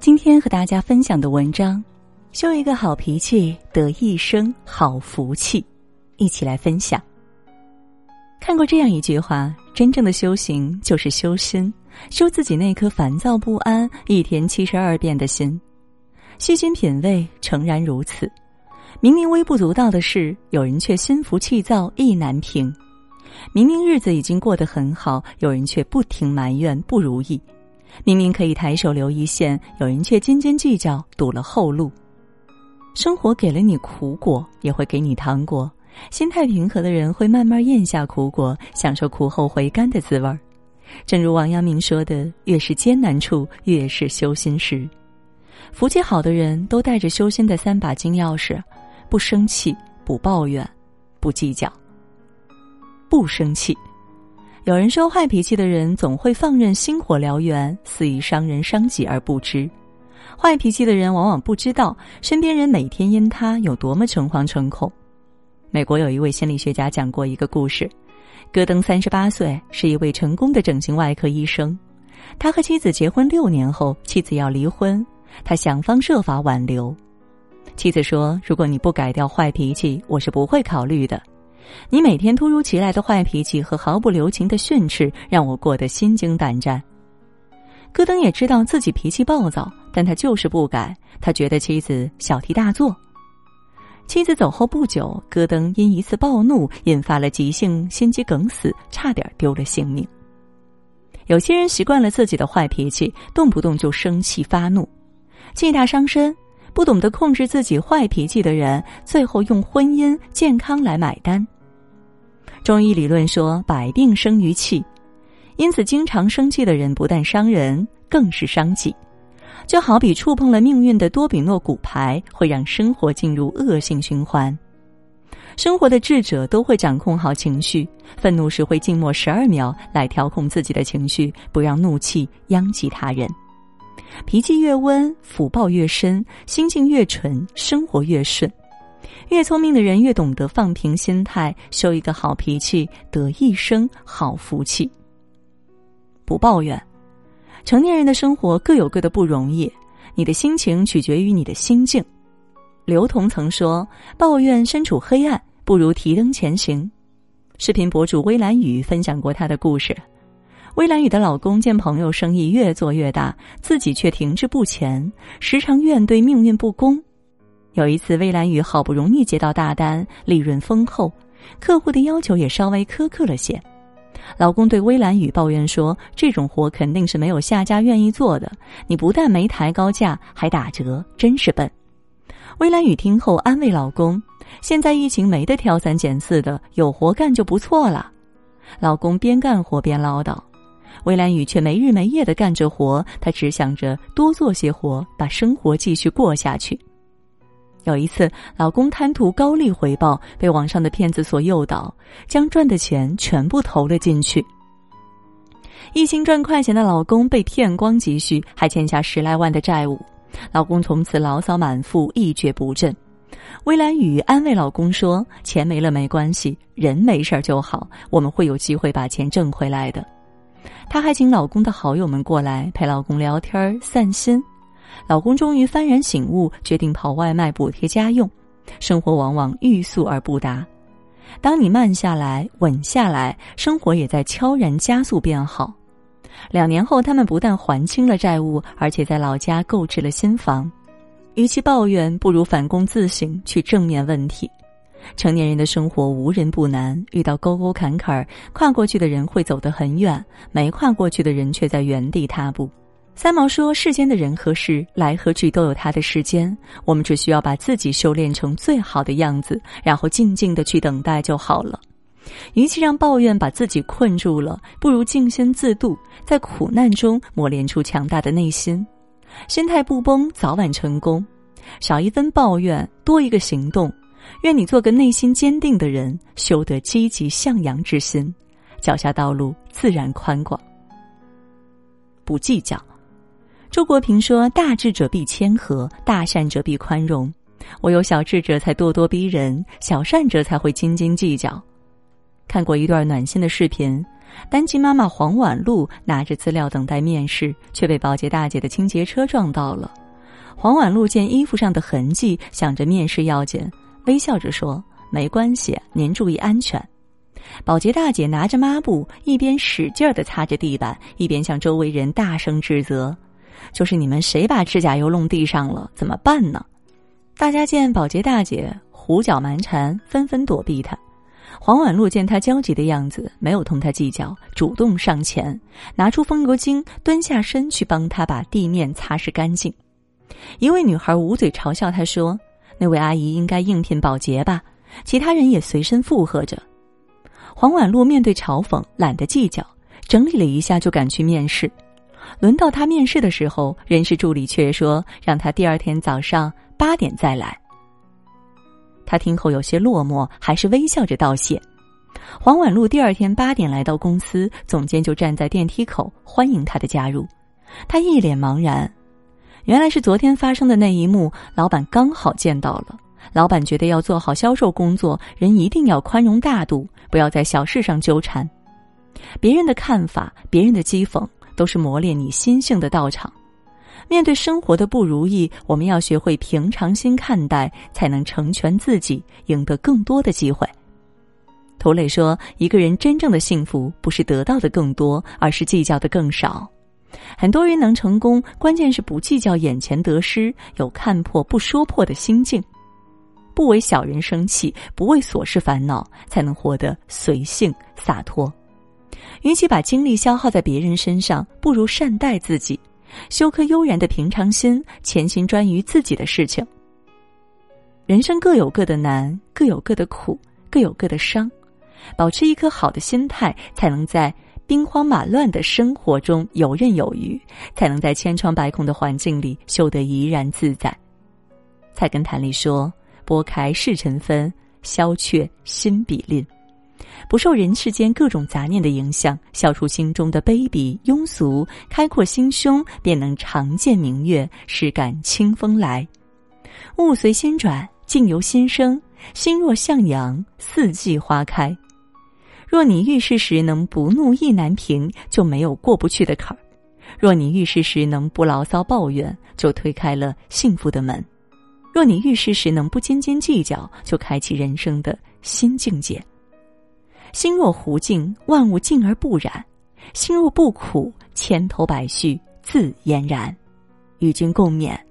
今天和大家分享的文章，修一个好脾气，得一生好福气。一起来分享。看过这样一句话：真正的修行就是修心，修自己那颗烦躁不安、一天七十二变的心。细心品味，诚然如此。明明微不足道的事，有人却心浮气躁，意难平；明明日子已经过得很好，有人却不停埋怨不如意；明明可以抬手留一线，有人却斤斤计较，堵了后路。生活给了你苦果，也会给你糖果。心态平和的人会慢慢咽下苦果，享受苦后回甘的滋味儿。正如王阳明说的：“越是艰难处，越是修心时。”福气好的人都带着修心的三把金钥匙：不生气、不抱怨、不计较。不生气。有人说，坏脾气的人总会放任心火燎原，肆意伤人伤己而不知。坏脾气的人往往不知道，身边人每天因他有多么诚惶诚恐。美国有一位心理学家讲过一个故事：戈登三十八岁，是一位成功的整形外科医生。他和妻子结婚六年后，妻子要离婚，他想方设法挽留。妻子说：“如果你不改掉坏脾气，我是不会考虑的。你每天突如其来的坏脾气和毫不留情的训斥，让我过得心惊胆战。”戈登也知道自己脾气暴躁，但他就是不改。他觉得妻子小题大做。妻子走后不久，戈登因一次暴怒引发了急性心肌梗死，差点丢了性命。有些人习惯了自己的坏脾气，动不动就生气发怒，气大伤身。不懂得控制自己坏脾气的人，最后用婚姻、健康来买单。中医理论说，百病生于气，因此经常生气的人不但伤人，更是伤己。就好比触碰了命运的多比诺骨牌，会让生活进入恶性循环。生活的智者都会掌控好情绪，愤怒时会静默十二秒来调控自己的情绪，不让怒气殃及他人。脾气越温，福报越深；心境越纯，生活越顺。越聪明的人越懂得放平心态，修一个好脾气，得一生好福气。不抱怨。成年人的生活各有各的不容易，你的心情取决于你的心境。刘同曾说：“抱怨身处黑暗，不如提灯前行。”视频博主微蓝雨分享过她的故事。微蓝雨的老公见朋友生意越做越大，自己却停滞不前，时常怨对命运不公。有一次，微蓝雨好不容易接到大单，利润丰厚，客户的要求也稍微苛刻了些。老公对微蓝雨抱怨说：“这种活肯定是没有下家愿意做的。你不但没抬高价，还打折，真是笨。”微蓝雨听后安慰老公：“现在疫情没得挑三拣四的，有活干就不错了。”老公边干活边唠叨，微蓝雨却没日没夜的干着活，她只想着多做些活，把生活继续过下去。有一次，老公贪图高利回报，被网上的骗子所诱导，将赚的钱全部投了进去。一心赚快钱的老公被骗光积蓄，还欠下十来万的债务，老公从此牢骚满腹，一蹶不振。微蓝雨安慰老公说：“钱没了没关系，人没事儿就好，我们会有机会把钱挣回来的。”她还请老公的好友们过来陪老公聊天散心。老公终于幡然醒悟，决定跑外卖补贴家用。生活往往欲速而不达，当你慢下来、稳下来，生活也在悄然加速变好。两年后，他们不但还清了债务，而且在老家购置了新房。与其抱怨，不如反躬自省，去正面问题。成年人的生活无人不难，遇到沟沟坎坎，跨过去的人会走得很远，没跨过去的人却在原地踏步。三毛说：“世间的人和事来和去都有它的时间，我们只需要把自己修炼成最好的样子，然后静静的去等待就好了。与其让抱怨把自己困住了，不如静心自度，在苦难中磨练出强大的内心。心态不崩，早晚成功。少一分抱怨，多一个行动。愿你做个内心坚定的人，修得积极向阳之心，脚下道路自然宽广。不计较。”周国平说：“大智者必谦和，大善者必宽容。唯有小智者才咄咄逼人，小善者才会斤斤计较。”看过一段暖心的视频，单亲妈妈黄婉露拿着资料等待面试，却被保洁大姐的清洁车撞到了。黄婉露见衣服上的痕迹，想着面试要紧，微笑着说：“没关系，您注意安全。”保洁大姐拿着抹布，一边使劲的擦着地板，一边向周围人大声指责：“就是你们谁把指甲油弄地上了？怎么办呢？”大家见保洁大姐胡搅蛮缠，纷纷躲避她。黄婉露见她焦急的样子，没有同她计较，主动上前拿出风油精，蹲下身去帮她把地面擦拭干净。一位女孩捂嘴嘲笑她说：“那位阿姨应该应聘保洁吧？”其他人也随身附和着。黄婉露面对嘲讽，懒得计较，整理了一下就赶去面试。轮到他面试的时候，人事助理却说让他第二天早上八点再来。他听后有些落寞，还是微笑着道谢。黄婉露第二天八点来到公司，总监就站在电梯口欢迎他的加入。他一脸茫然，原来是昨天发生的那一幕，老板刚好见到了。老板觉得要做好销售工作，人一定要宽容大度，不要在小事上纠缠。别人的看法，别人的讥讽，都是磨练你心性的道场。面对生活的不如意，我们要学会平常心看待，才能成全自己，赢得更多的机会。涂磊说：“一个人真正的幸福，不是得到的更多，而是计较的更少。很多人能成功，关键是不计较眼前得失，有看破不说破的心境，不为小人生气，不为琐事烦恼，才能活得随性洒脱。与其把精力消耗在别人身上，不如善待自己。”修颗悠然的平常心，潜心专于自己的事情。人生各有各的难，各有各的苦，各有各的伤。保持一颗好的心态，才能在兵荒马乱的生活中游刃有余，才能在千疮百孔的环境里修得怡然自在。菜根谭里说：“拨开世尘纷，消却心比吝。”不受人世间各种杂念的影响，消除心中的卑鄙庸俗，开阔心胸，便能常见明月，时感清风来。物随心转，境由心生。心若向阳，四季花开。若你遇事时能不怒意难平，就没有过不去的坎儿；若你遇事时能不牢骚抱怨，就推开了幸福的门；若你遇事时能不斤斤计较，就开启人生的新境界。心若湖静，万物静而不染；心若不苦，千头百绪自嫣然。与君共勉。